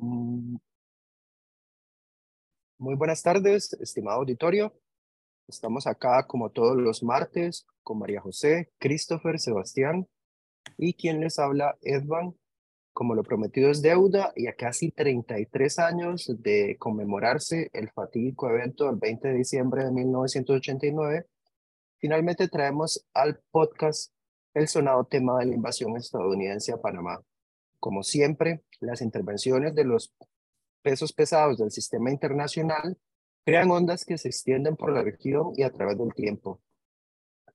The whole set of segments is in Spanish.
Mm. Muy buenas tardes, estimado auditorio. Estamos acá como todos los martes con María José, Christopher, Sebastián y quien les habla, Edvan. Como lo prometido es deuda y a casi 33 años de conmemorarse el fatídico evento del 20 de diciembre de 1989, finalmente traemos al podcast el sonado tema de la invasión estadounidense a Panamá. Como siempre, las intervenciones de los pesos pesados del sistema internacional crean ondas que se extienden por la región y a través del tiempo.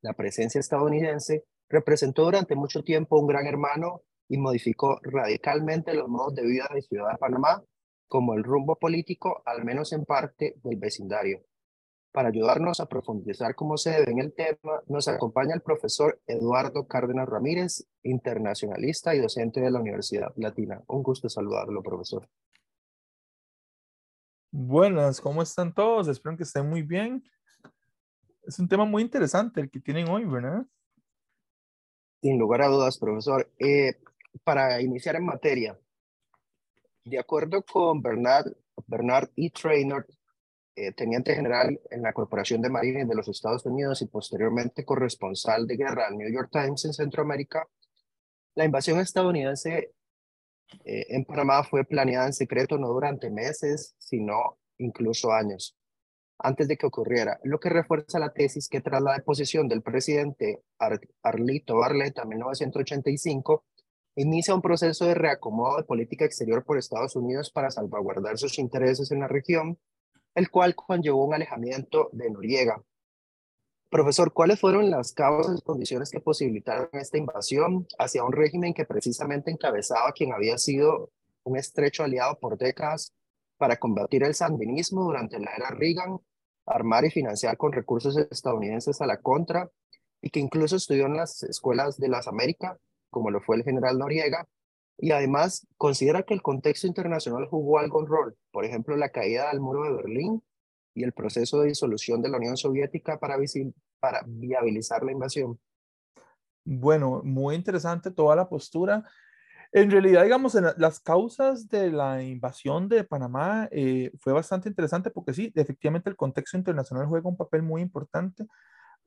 La presencia estadounidense representó durante mucho tiempo un gran hermano y modificó radicalmente los modos de vida de Ciudad de Panamá, como el rumbo político, al menos en parte, del vecindario. Para ayudarnos a profundizar cómo se debe en el tema, nos acompaña el profesor Eduardo Cárdenas Ramírez, internacionalista y docente de la Universidad Latina. Un gusto saludarlo, profesor. Buenas, ¿cómo están todos? Espero que estén muy bien. Es un tema muy interesante el que tienen hoy, ¿verdad? Sin lugar a dudas, profesor. Eh, para iniciar en materia, de acuerdo con Bernard, Bernard E. Traynor, eh, teniente general en la Corporación de Marines de los Estados Unidos y posteriormente corresponsal de guerra al New York Times en Centroamérica, la invasión estadounidense eh, en Panamá fue planeada en secreto no durante meses, sino incluso años antes de que ocurriera, lo que refuerza la tesis que tras la deposición del presidente Arlito Barletta en 1985, inicia un proceso de reacomodo de política exterior por Estados Unidos para salvaguardar sus intereses en la región el cual conllevó un alejamiento de Noriega. Profesor, ¿cuáles fueron las causas y condiciones que posibilitaron esta invasión hacia un régimen que precisamente encabezaba quien había sido un estrecho aliado por décadas para combatir el sandinismo durante la era Reagan, armar y financiar con recursos estadounidenses a la contra, y que incluso estudió en las escuelas de las Américas, como lo fue el general Noriega, y además considera que el contexto internacional jugó algún rol, por ejemplo, la caída del muro de Berlín y el proceso de disolución de la Unión Soviética para, para viabilizar la invasión. Bueno, muy interesante toda la postura. En realidad, digamos, en las causas de la invasión de Panamá eh, fue bastante interesante porque sí, efectivamente el contexto internacional juega un papel muy importante.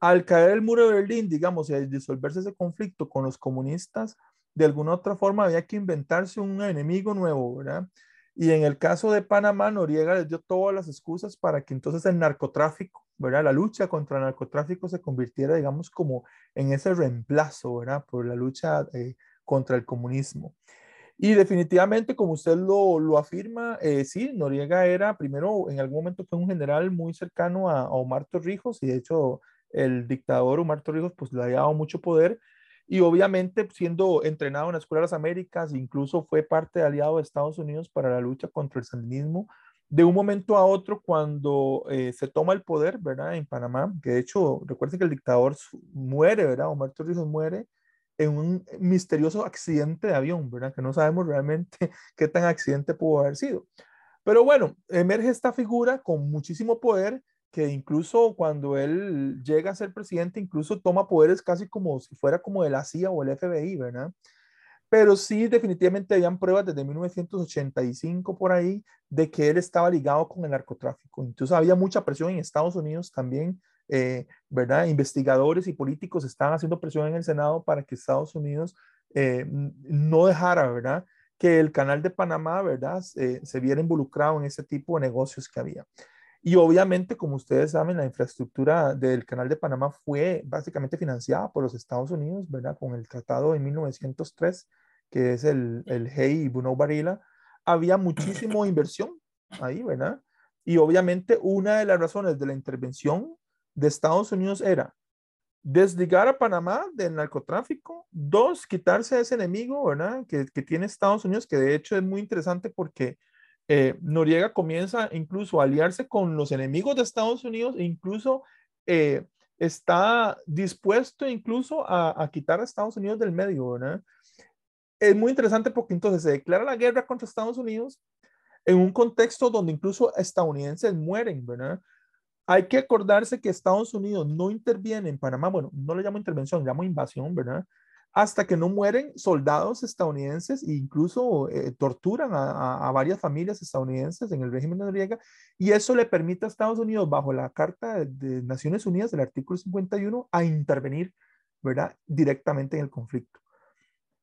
Al caer el muro de Berlín, digamos, y al disolverse ese conflicto con los comunistas, de alguna otra forma había que inventarse un enemigo nuevo, ¿verdad? Y en el caso de Panamá, Noriega les dio todas las excusas para que entonces el narcotráfico, ¿verdad? La lucha contra el narcotráfico se convirtiera, digamos, como en ese reemplazo, ¿verdad? Por la lucha eh, contra el comunismo. Y definitivamente, como usted lo, lo afirma, eh, sí, Noriega era, primero, en algún momento fue un general muy cercano a, a Omar Torrijos, y de hecho el dictador Omar Torrijos, pues le había dado mucho poder, y obviamente siendo entrenado en la Escuela de las Américas, incluso fue parte de aliado de Estados Unidos para la lucha contra el sandinismo. De un momento a otro, cuando eh, se toma el poder, ¿verdad? En Panamá, que de hecho, recuerden que el dictador muere, ¿verdad? Omar Torrijos muere en un misterioso accidente de avión, ¿verdad? Que no sabemos realmente qué tan accidente pudo haber sido. Pero bueno, emerge esta figura con muchísimo poder que incluso cuando él llega a ser presidente, incluso toma poderes casi como si fuera como de la CIA o el FBI, ¿verdad? Pero sí, definitivamente habían pruebas desde 1985 por ahí de que él estaba ligado con el narcotráfico. Entonces había mucha presión en Estados Unidos también, eh, ¿verdad? Investigadores y políticos estaban haciendo presión en el Senado para que Estados Unidos eh, no dejara, ¿verdad? Que el canal de Panamá, ¿verdad? se viera involucrado en ese tipo de negocios que había. Y obviamente, como ustedes saben, la infraestructura del Canal de Panamá fue básicamente financiada por los Estados Unidos, ¿verdad? Con el tratado de 1903, que es el, el Hey Buno Barila, había muchísima inversión ahí, ¿verdad? Y obviamente una de las razones de la intervención de Estados Unidos era desligar a Panamá del narcotráfico, dos, quitarse a ese enemigo, ¿verdad? Que, que tiene Estados Unidos, que de hecho es muy interesante porque eh, Noriega comienza incluso a aliarse con los enemigos de Estados Unidos e incluso eh, está dispuesto incluso a, quitar a Estados Unidos del medio, ¿verdad? Es muy interesante porque entonces se declara la guerra contra Estados Unidos en un contexto donde incluso estadounidenses mueren, ¿verdad? Hay que acordarse que Estados Unidos no interviene en Panamá, bueno, no le llamo intervención, llamo invasión, ¿verdad? Hasta que no mueren soldados estadounidenses e incluso eh, torturan a, varias familias estadounidenses en el régimen de Noriega y eso le permite a Estados Unidos bajo la Carta de, Naciones Unidas del artículo 51 a intervenir ¿verdad? directamente en el conflicto.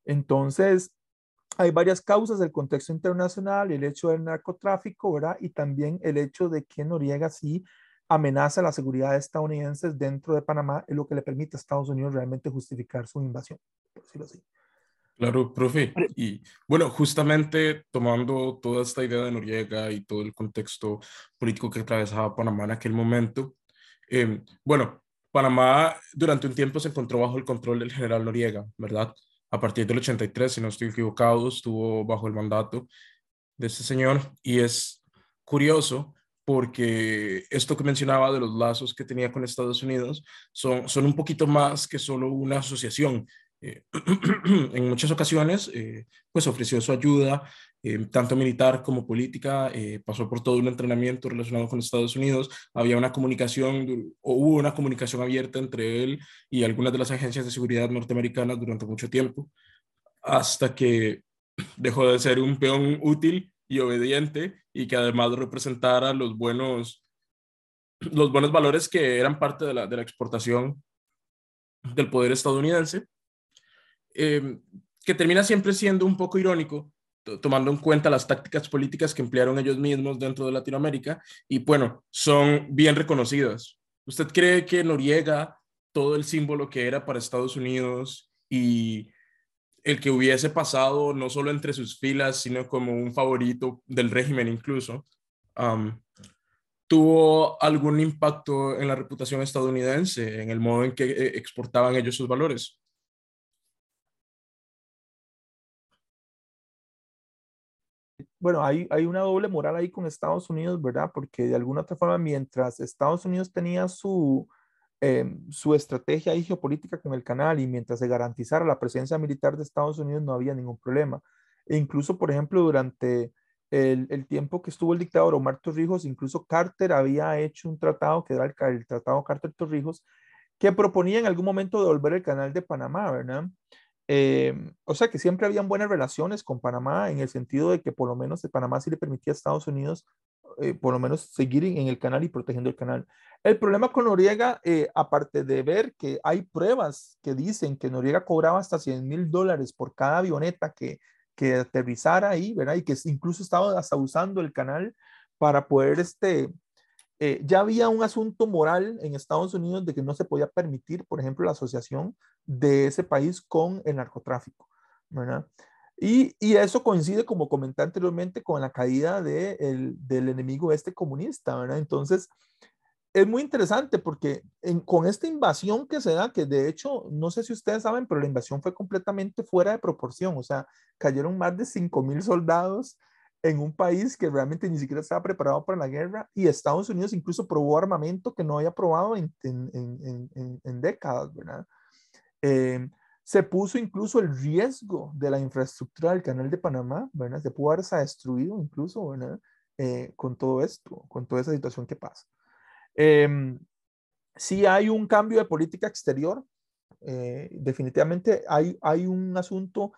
Entonces, hay varias causas del contexto internacional, el hecho del narcotráfico, ¿verdad? Y también el hecho de que Noriega sí amenaza la seguridad de estadounidenses dentro de Panamá, es lo que le permite a Estados Unidos realmente justificar su invasión por decirlo así. Claro, profe. Y bueno, justamente tomando toda esta idea de Noriega y todo el contexto político que atravesaba Panamá en aquel momento, em, bueno, Panamá durante un tiempo se encontró bajo el control del general Noriega, ¿verdad? A partir del 83, si no estoy equivocado, estuvo bajo el mandato de este señor y es curioso porque esto que mencionaba de los lazos que tenía con Estados Unidos son, son un poquito más que solo una asociación. Eh, en muchas ocasiones, eh, pues ofreció su ayuda, eh, tanto militar como política, pasó por todo un entrenamiento relacionado con Estados Unidos, había una comunicación, o hubo una comunicación abierta entre él y algunas de las agencias de seguridad norteamericanas durante mucho tiempo, hasta que dejó de ser un peón útil y obediente y que además representara los buenos, los buenos valores que eran parte de la, de la exportación del poder estadounidense Em, que termina siempre siendo un poco irónico, tomando en cuenta las tácticas políticas que emplearon ellos mismos dentro de Latinoamérica, y bueno, son bien reconocidas. ¿Usted cree que Noriega, todo el símbolo que era para Estados Unidos y el que hubiese pasado no solo entre sus filas, sino como un favorito del régimen incluso, tuvo algún impacto en la reputación estadounidense, en el modo en que eh, exportaban ellos sus valores? bueno, hay, hay una doble moral ahí con Estados Unidos, ¿verdad? Porque de alguna otra forma, mientras Estados Unidos tenía su, em, su estrategia geopolítica con el canal y mientras se garantizara la presencia militar de Estados Unidos, no había ningún problema. E incluso, por ejemplo, durante el, tiempo que estuvo el dictador Omar Torrijos, incluso Carter había hecho un tratado, que era el, el Tratado Carter-Torrijos, que proponía en algún momento devolver el canal de Panamá, ¿verdad? Em, o sea que siempre habían buenas relaciones con Panamá en el sentido de que por lo menos Panamá sí le permitía a Estados Unidos eh, por lo menos seguir en, el canal y protegiendo el canal. El problema con Noriega, eh, aparte de ver que hay pruebas que dicen que Noriega cobraba hasta 100 mil dólares por cada avioneta que, que aterrizara ahí, ¿verdad? Y que incluso estaba hasta usando el canal para poder este, eh, ya había un asunto moral en Estados Unidos de que no se podía permitir, por ejemplo, la asociación de ese país con el narcotráfico, ¿verdad? Y, y eso coincide, como comenté anteriormente, con la caída de el, del enemigo este comunista, ¿verdad? Entonces, es muy interesante porque con esta invasión que se da, que de hecho, no sé si ustedes saben, pero la invasión fue completamente fuera de proporción, o sea, cayeron más de 5 mil soldados en un país que realmente ni siquiera estaba preparado para la guerra y Estados Unidos incluso probó armamento que no había probado en, en, en, en décadas, ¿verdad? Eh, se puso incluso el riesgo de la infraestructura del canal de Panamá, ¿verdad? Se pudo haberse destruido incluso, ¿verdad? Eh, con todo esto, con toda esa situación que pasa. Eh, sí hay un cambio de política exterior, eh, definitivamente hay, hay un asunto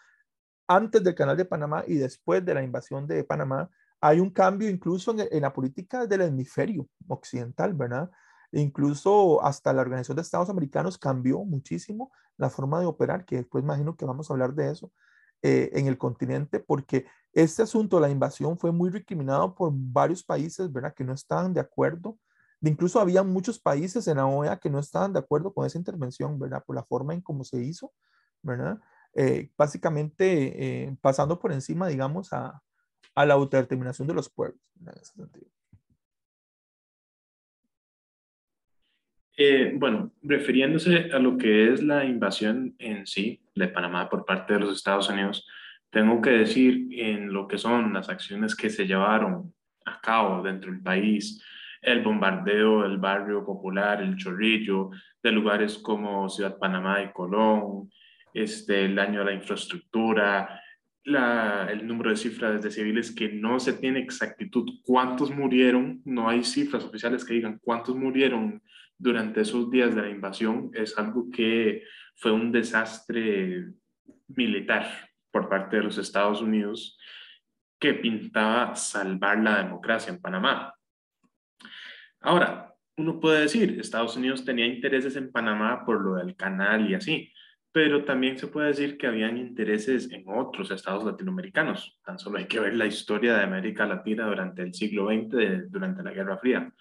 antes del canal de Panamá y después de la invasión de Panamá, hay un cambio incluso en, la política del hemisferio occidental, ¿verdad? incluso hasta la Organización de Estados Americanos cambió muchísimo la forma de operar, que después imagino que vamos a hablar de eso eh, en el continente, porque este asunto, la invasión, fue muy recriminado por varios países, ¿verdad? Que no estaban de acuerdo. Incluso había muchos países en la OEA que no estaban de acuerdo con esa intervención, ¿verdad? Por la forma en cómo se hizo, ¿verdad? Eh, básicamente eh, pasando por encima, digamos, a, a, la autodeterminación de los pueblos, en ese sentido. Eh, bueno, refiriéndose a lo que es la invasión en sí de Panamá por parte de los Estados Unidos, tengo que decir en lo que son las acciones que se llevaron a cabo dentro del país, el bombardeo del barrio popular, el chorrillo, de lugares como Ciudad Panamá y Colón, este, el daño a la infraestructura, el número de cifras de civiles que no se tiene exactitud. Cuántos murieron, no hay cifras oficiales que digan cuántos murieron durante esos días de la invasión, es algo que fue un desastre militar por parte de los Estados Unidos que pintaba salvar la democracia en Panamá. Ahora, uno puede decir, Estados Unidos tenía intereses en Panamá por lo del canal y así, pero también se puede decir que habían intereses en otros estados latinoamericanos. Tan solo hay que ver la historia de América Latina durante el siglo XX, durante la Guerra Fría.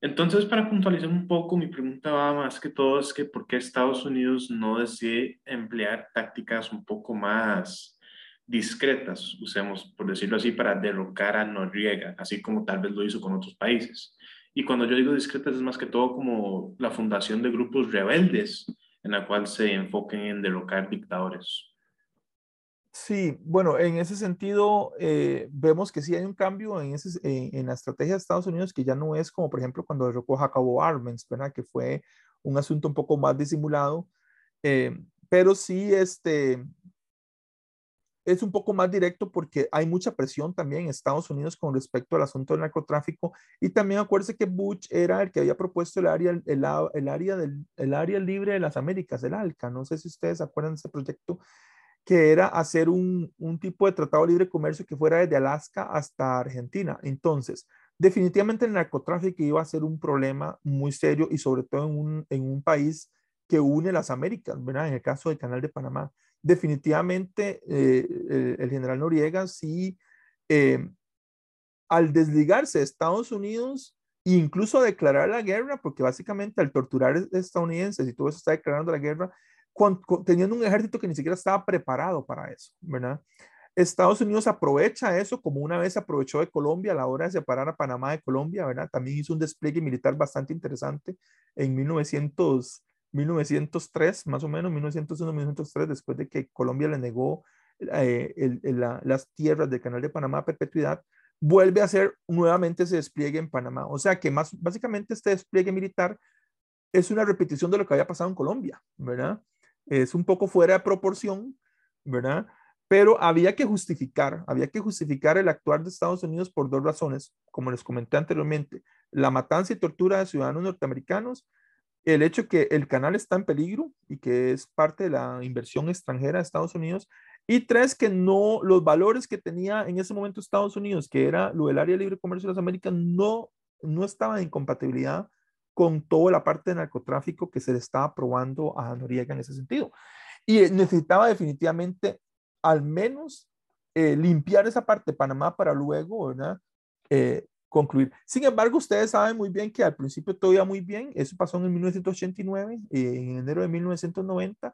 Entonces, para puntualizar un poco, mi pregunta va más que todo es que por qué Estados Unidos no decide emplear tácticas un poco más discretas, usemos por decirlo así, para derrocar a Noriega, así como tal vez lo hizo con otros países. Y cuando yo digo discretas es más que todo como la fundación de grupos rebeldes en la cual se enfoquen en derrocar dictadores. Sí, bueno, en ese sentido eh, vemos que sí hay un cambio en, ese, en, la estrategia de Estados Unidos que ya no es como por ejemplo cuando derrocó Jacobo Arbenz, ¿verdad? Que fue un asunto un poco más disimulado, eh, pero sí este, es un poco más directo porque hay mucha presión también en Estados Unidos con respecto al asunto del narcotráfico y también acuérdense que Bush era el que había propuesto el área, el, área, del, el área libre de las Américas, el ALCA, no sé si ustedes acuerdan de ese proyecto, que era hacer un, un tipo de tratado de libre comercio que fuera desde Alaska hasta Argentina. Entonces, definitivamente el narcotráfico iba a ser un problema muy serio y sobre todo en un, en un país que une las Américas, ¿verdad? En el caso del Canal de Panamá definitivamente eh, el, general Noriega sí, eh, al desligarse de Estados Unidos, incluso declarar la guerra, porque básicamente al torturar estadounidenses y todo eso está declarando la guerra, teniendo un ejército que ni siquiera estaba preparado para eso, ¿verdad? Estados Unidos aprovecha eso como una vez aprovechó de Colombia a la hora de separar a Panamá de Colombia, ¿verdad? También hizo un despliegue militar bastante interesante en 1900, 1903, más o menos, 1901, 1903, después de que Colombia le negó eh, las tierras del Canal de Panamá a perpetuidad, vuelve a hacer nuevamente ese despliegue en Panamá. O sea que más, básicamente este despliegue militar es una repetición de lo que había pasado en Colombia, ¿verdad? Es un poco fuera de proporción, ¿verdad? Pero había que justificar, había que justificar el actuar de Estados Unidos por dos razones, como les comenté anteriormente, la matanza y tortura de ciudadanos norteamericanos el hecho que el canal está en peligro y que es parte de la inversión extranjera de Estados Unidos. Y tres, que no, los valores que tenía en ese momento Estados Unidos, que era lo del área de libre comercio de las Américas, no, no estaba en compatibilidad con toda la parte de narcotráfico que se le estaba probando a Noriega en ese sentido. Y necesitaba definitivamente al menos eh, limpiar esa parte de Panamá para luego, ¿verdad? Eh, concluir. Sin embargo, ustedes saben muy bien que al principio todo iba muy bien. Eso pasó en 1989, eh, en enero de 1990.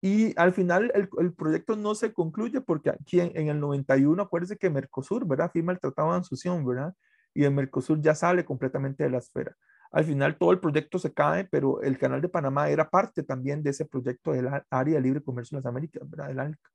Y al final el, el, proyecto no se concluye porque aquí en, el 91, acuérdense que Mercosur, ¿verdad? Firma el Tratado de Asunción, ¿verdad? Y el Mercosur ya sale completamente de la esfera. Al final todo el proyecto se cae, pero el Canal de Panamá era parte también de ese proyecto del Área de Libre Comercio de las Américas, ¿verdad? Del ALCA.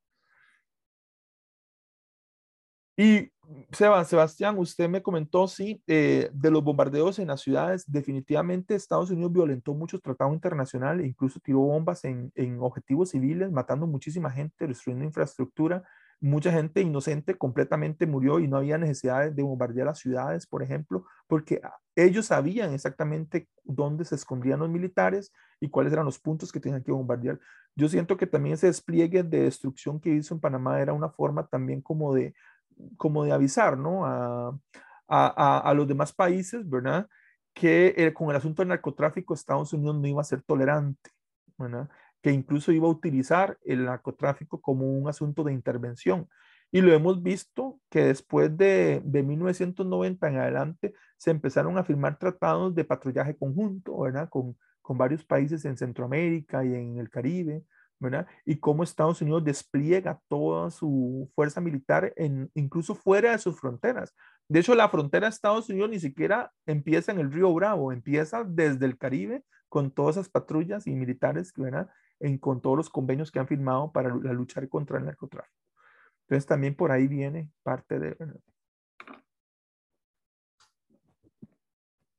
Y Sebastián, usted me comentó, sí, eh, de los bombardeos en las ciudades, definitivamente Estados Unidos violentó muchos tratados internacionales, incluso tiró bombas en, en, objetivos civiles, matando muchísima gente, destruyendo infraestructura, mucha gente inocente completamente murió y no había necesidad de bombardear las ciudades, por ejemplo, porque ellos sabían exactamente dónde se escondían los militares y cuáles eran los puntos que tenían que bombardear. Yo siento que también ese despliegue de destrucción que hizo en Panamá era una forma también como de como de avisar, ¿no? A, a, los demás países, ¿verdad? Que con el asunto del narcotráfico Estados Unidos no iba a ser tolerante, ¿verdad? Que incluso iba a utilizar el narcotráfico como un asunto de intervención. Y lo hemos visto que después de, de 1990 en adelante se empezaron a firmar tratados de patrullaje conjunto, ¿verdad? Con, con varios países en Centroamérica y en el Caribe, y cómo Estados Unidos despliega toda su fuerza militar en, incluso fuera de sus fronteras. De hecho, la frontera de Estados Unidos ni siquiera empieza en el río Bravo, empieza desde el Caribe con todas esas patrullas y militares, ¿verdad? En, con todos los convenios que han firmado para luchar contra el narcotráfico. Entonces también por ahí viene parte de...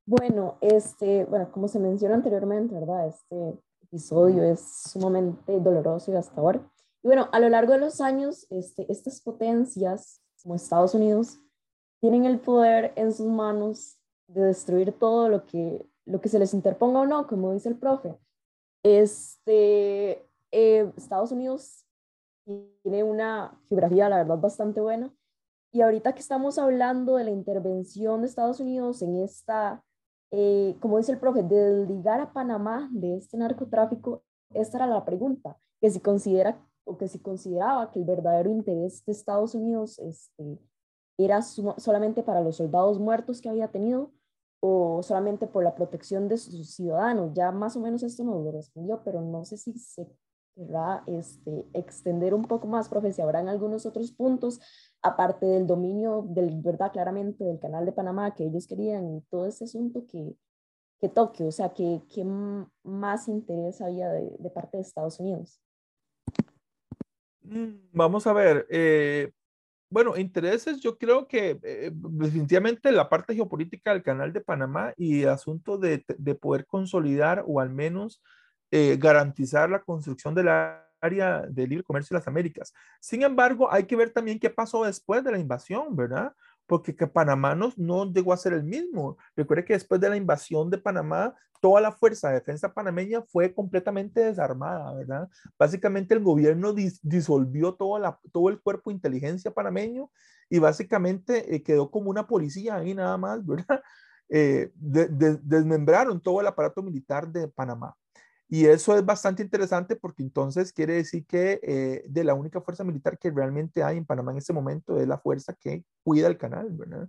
Bueno, este, bueno, como se mencionó anteriormente, ¿verdad? Este, episodio es sumamente doloroso y gastador. Y bueno, a lo largo de los años, este, estas potencias, como Estados Unidos, tienen el poder en sus manos de destruir todo lo que, lo que se les interponga o no, como dice el profe. Este, eh, Estados Unidos tiene una geografía, la verdad, bastante buena. Y ahorita que estamos hablando de la intervención de Estados Unidos en esta, eh, como dice el profe, de ligar a Panamá de este narcotráfico, esta era la pregunta, que si considera o que si consideraba que el verdadero interés de Estados Unidos este, era solamente para los soldados muertos que había tenido o solamente por la protección de sus ciudadanos. Ya más o menos esto nos lo respondió, pero no sé si se querrá este, extender un poco más, profe, si habrán algunos otros puntos, aparte del dominio, del, ¿verdad? Claramente del canal de Panamá que ellos querían y todo ese asunto que, que toque, o sea, que, que más interés había de, de parte de Estados Unidos. Mm, vamos a ver, eh, bueno, intereses, yo creo que eh, definitivamente la parte geopolítica del canal de Panamá y asunto de, de poder consolidar o al menos eh, garantizar la construcción del área de libre comercio de las Américas. Sin embargo, hay que ver también qué pasó después de la invasión, ¿verdad? porque que Panamá no, no, llegó a ser el mismo. Recuerde que después de la invasión de Panamá, toda la fuerza de defensa panameña fue completamente desarmada, ¿verdad? Básicamente el gobierno disolvió todo, el cuerpo de inteligencia panameño y básicamente eh, quedó como una policía ahí nada más, ¿verdad? Eh, desmembraron todo el aparato militar de Panamá. Y eso es bastante interesante porque entonces quiere decir que eh, de la única fuerza militar que realmente hay en Panamá en este momento es la fuerza que cuida el canal, ¿verdad?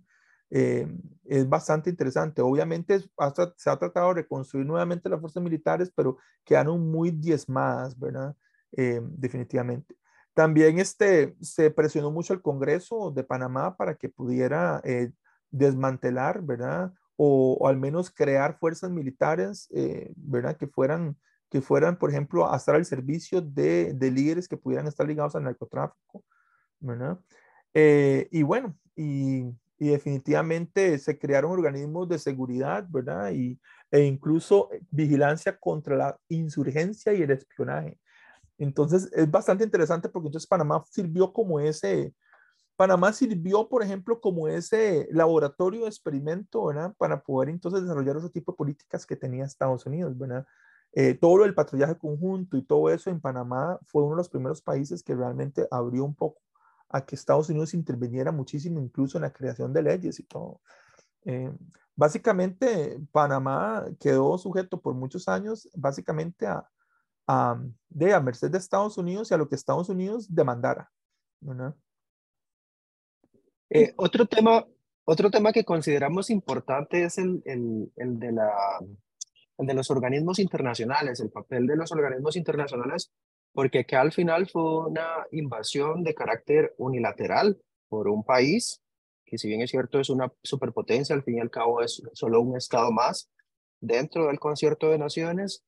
Eh, es bastante interesante. Obviamente hasta, se ha tratado de reconstruir nuevamente las fuerzas militares, pero quedaron muy diezmadas, ¿verdad? Eh, definitivamente. También este, se presionó mucho el Congreso de Panamá para que pudiera desmantelar, ¿verdad? O, o, al menos crear fuerzas militares, ¿verdad? Que fueran que fueran, por ejemplo, a estar al servicio de, de líderes que pudieran estar ligados al narcotráfico, ¿verdad? Eh, y bueno, y, y, definitivamente se crearon organismos de seguridad, ¿verdad? Y, e incluso vigilancia contra la insurgencia y el espionaje. Entonces, es bastante interesante porque entonces Panamá sirvió como ese, Panamá sirvió, por ejemplo, como ese laboratorio de experimento, ¿verdad? Para poder entonces desarrollar ese tipo de políticas que tenía Estados Unidos, ¿verdad? Eh, todo el patrullaje conjunto y todo eso en Panamá fue uno de los primeros países que realmente abrió un poco a que Estados Unidos interviniera muchísimo, incluso en la creación de leyes y todo. Eh, básicamente, Panamá quedó sujeto por muchos años, básicamente a, a, de, a merced de Estados Unidos y a lo que Estados Unidos demandara. Eh, otro, tema, otro tema que consideramos importante es el, el, el de la el de los organismos internacionales, el papel de los organismos internacionales, porque que al final fue una invasión de carácter unilateral por un país, que si bien es cierto es una superpotencia, al fin y al cabo es solo un estado más dentro del concierto de naciones.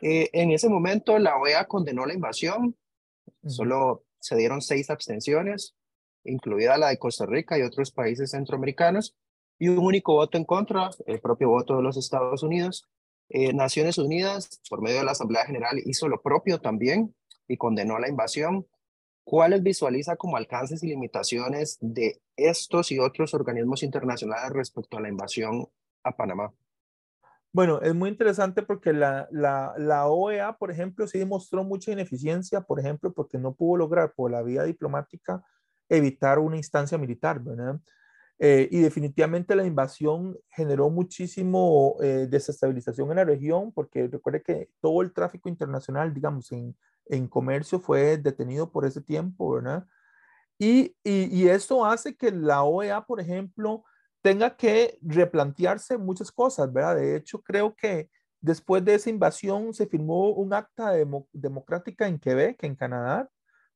Eh, en ese momento la OEA condenó la invasión, solo se dieron seis abstenciones, incluida la de Costa Rica y otros países centroamericanos, y un único voto en contra, el propio voto de los Estados Unidos. Eh, Naciones Unidas, por medio de la Asamblea General, hizo lo propio también y condenó la invasión. ¿Cuáles visualiza como alcances y limitaciones de estos y otros organismos internacionales respecto a la invasión a Panamá? Bueno, es muy interesante porque la, la, la OEA, por ejemplo, sí demostró mucha ineficiencia, por ejemplo, porque no pudo lograr por la vía diplomática evitar una instancia militar, ¿verdad? Eh, y definitivamente la invasión generó muchísimo eh, desestabilización en la región, porque recuerde que todo el tráfico internacional, digamos, en, en comercio fue detenido por ese tiempo, ¿verdad? Y, y, y, esto hace que la OEA, por ejemplo, tenga que replantearse muchas cosas, ¿verdad? De hecho, creo que después de esa invasión se firmó un acta democrática en Quebec, en Canadá,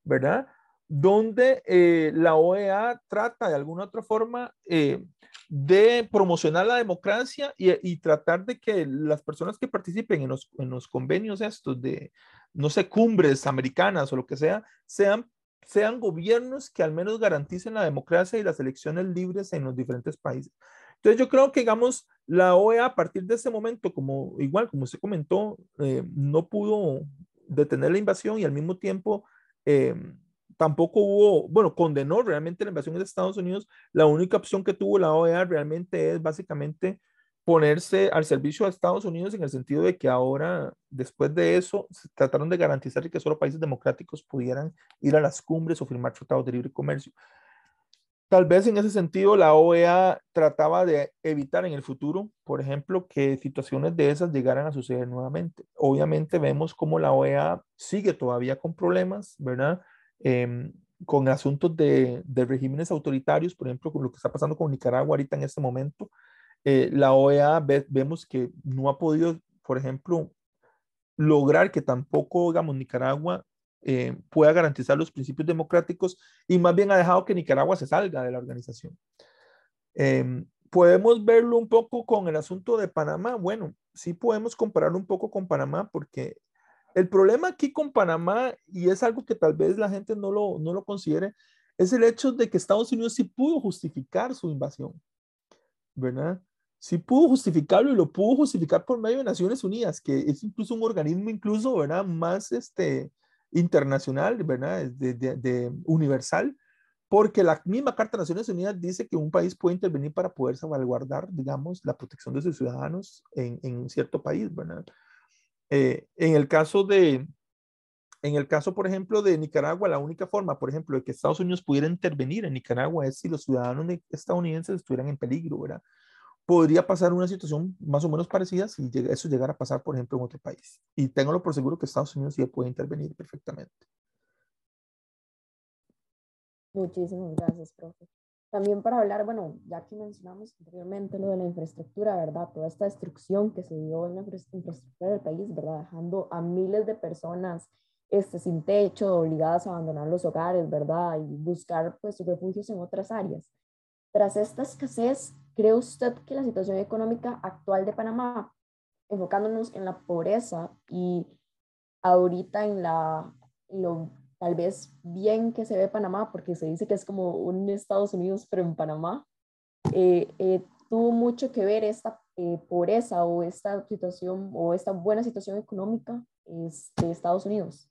¿verdad? Donde eh, la OEA trata de alguna otra forma eh, de promocionar la democracia y, tratar de que las personas que participen en los, en los, convenios estos de, no sé, cumbres americanas o lo que sea, sean, sean gobiernos que al menos garanticen la democracia y las elecciones libres en los diferentes países. Entonces yo creo que, digamos, la OEA a partir de ese momento, como igual, como usted comentó, eh, no pudo detener la invasión y al mismo tiempo tampoco hubo, bueno, condenó realmente la invasión de Estados Unidos. La única opción que tuvo la OEA realmente es básicamente ponerse al servicio de Estados Unidos en el sentido de que ahora, después de eso, trataron de garantizar que solo países democráticos pudieran ir a las cumbres o firmar tratados de libre comercio. Tal vez en ese sentido la OEA trataba de evitar en el futuro, por ejemplo, que situaciones de esas llegaran a suceder nuevamente. Obviamente vemos cómo la OEA sigue todavía con problemas, ¿verdad? Em, con asuntos de, de, regímenes autoritarios, por ejemplo, con lo que está pasando con Nicaragua ahorita en este momento. Eh, la OEA vemos que no ha podido, por ejemplo, lograr que tampoco, digamos, Nicaragua eh, pueda garantizar los principios democráticos y más bien ha dejado que Nicaragua se salga de la organización. Em, podemos verlo un poco con el asunto de Panamá. Bueno, sí podemos compararlo un poco con Panamá porque el problema aquí con Panamá, y es algo que tal vez la gente no lo, no lo considere, es el hecho de que Estados Unidos sí pudo justificar su invasión, ¿verdad? Sí pudo justificarlo y lo pudo justificar por medio de Naciones Unidas, que es incluso un organismo incluso, ¿verdad? Más este, internacional, ¿verdad? De, de, universal, porque la misma Carta de Naciones Unidas dice que un país puede intervenir para poder salvaguardar, digamos, la protección de sus ciudadanos en, en un cierto país, ¿verdad? Eh, en el caso de, en el caso, por ejemplo, de Nicaragua, la única forma, por ejemplo, de que Estados Unidos pudiera intervenir en Nicaragua es si los ciudadanos estadounidenses estuvieran en peligro, ¿verdad? podría pasar una situación más o menos parecida si eso llegara a pasar, por ejemplo, en otro país. Y tengo por seguro que Estados Unidos sí puede intervenir perfectamente. Muchísimas gracias, profe. También para hablar, bueno, ya que mencionamos anteriormente lo de la infraestructura, ¿verdad? Toda esta destrucción que se dio en la infraestructura del país, ¿verdad? Dejando a miles de personas este, sin techo, obligadas a abandonar los hogares, ¿verdad? Y buscar pues refugios en otras áreas. Tras esta escasez, ¿Cree usted que la situación económica actual de Panamá, enfocándonos en la pobreza y ahorita en la, lo tal vez bien que se ve Panamá, porque se dice que es como un Estados Unidos, pero en Panamá, eh, eh, tuvo mucho que ver esta eh, pobreza o esta situación o esta buena situación económica este, de Estados Unidos?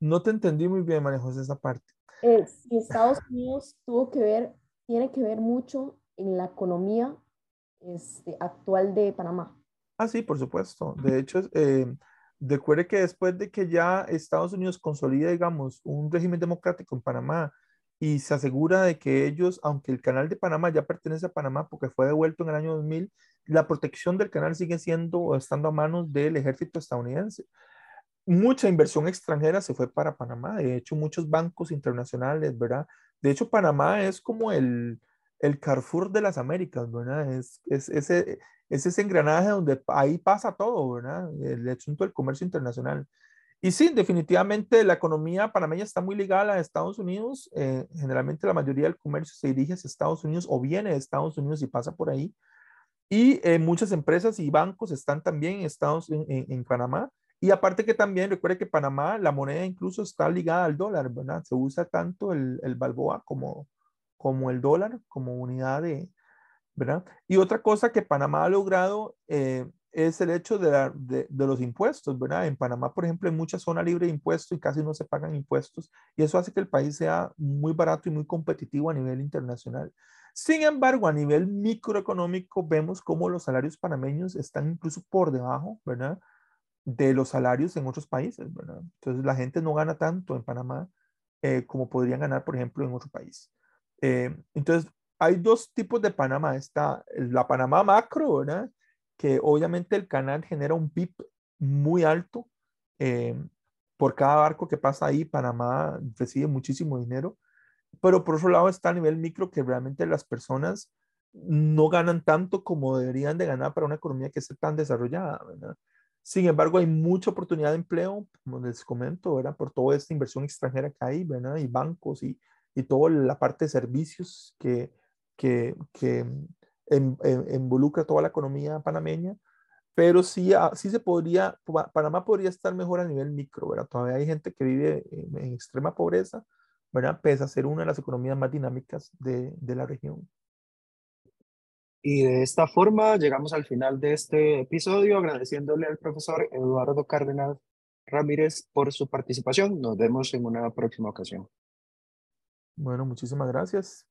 No te entendí muy bien, María José, esa parte. si Estados Unidos tuvo que ver tiene que ver mucho en la economía este, actual de Panamá. Ah, sí, por supuesto. De hecho, eh, recuerde que después de que ya Estados Unidos consolida, digamos, un régimen democrático en Panamá y se asegura de que ellos, aunque el canal de Panamá ya pertenece a Panamá porque fue devuelto en el año 2000, la protección del canal sigue siendo o estando a manos del ejército estadounidense. Mucha inversión extranjera se fue para Panamá. De hecho, muchos bancos internacionales, ¿verdad? De hecho, Panamá es como el, el Carrefour de las Américas, ¿verdad? Es, es, ese, es ese engranaje donde ahí pasa todo, ¿verdad? El asunto del comercio internacional. Y sí, definitivamente la economía panameña está muy ligada a Estados Unidos. Eh, generalmente la mayoría del comercio se dirige hacia Estados Unidos o viene de Estados Unidos y pasa por ahí. Y eh, muchas empresas y bancos están también en, Estados, en, en Panamá. Y aparte que también recuerde que Panamá, la moneda incluso está ligada al dólar, ¿verdad? Se usa tanto el, el balboa como, como el dólar, como unidad de, ¿verdad? Y otra cosa que Panamá ha logrado eh, es el hecho de, de, de, los impuestos, ¿verdad? En Panamá, por ejemplo, hay mucha zona libre de impuestos y casi no se pagan impuestos y eso hace que el país sea muy barato y muy competitivo a nivel internacional. Sin embargo, a nivel microeconómico vemos cómo los salarios panameños están incluso por debajo, ¿verdad? de los salarios en otros países, ¿verdad? Entonces la gente no gana tanto en Panamá eh, como podrían ganar, por ejemplo, en otro país. Eh, entonces, hay dos tipos de Panamá. Está la Panamá macro, ¿verdad? Que obviamente el canal genera un PIB muy alto. Eh, por cada barco que pasa ahí, Panamá recibe muchísimo dinero. Pero por otro lado está a nivel micro que realmente las personas no ganan tanto como deberían de ganar para una economía que esté tan desarrollada, ¿verdad? Sin embargo, hay mucha oportunidad de empleo, como les comento, ¿verdad? Por toda esta inversión extranjera que hay, ¿verdad? Y bancos y, y toda la parte de servicios que, que, que involucra toda la economía panameña. Pero sí, ah, sí se podría, Panamá podría estar mejor a nivel micro, ¿verdad? Todavía hay gente que vive en, en extrema pobreza, ¿verdad? Pese a ser una de las economías más dinámicas de, de la región. Y de esta forma llegamos al final de este episodio, agradeciéndole al profesor Eduardo Cárdenas Ramírez por su participación. Nos vemos en una próxima ocasión. Bueno, muchísimas gracias.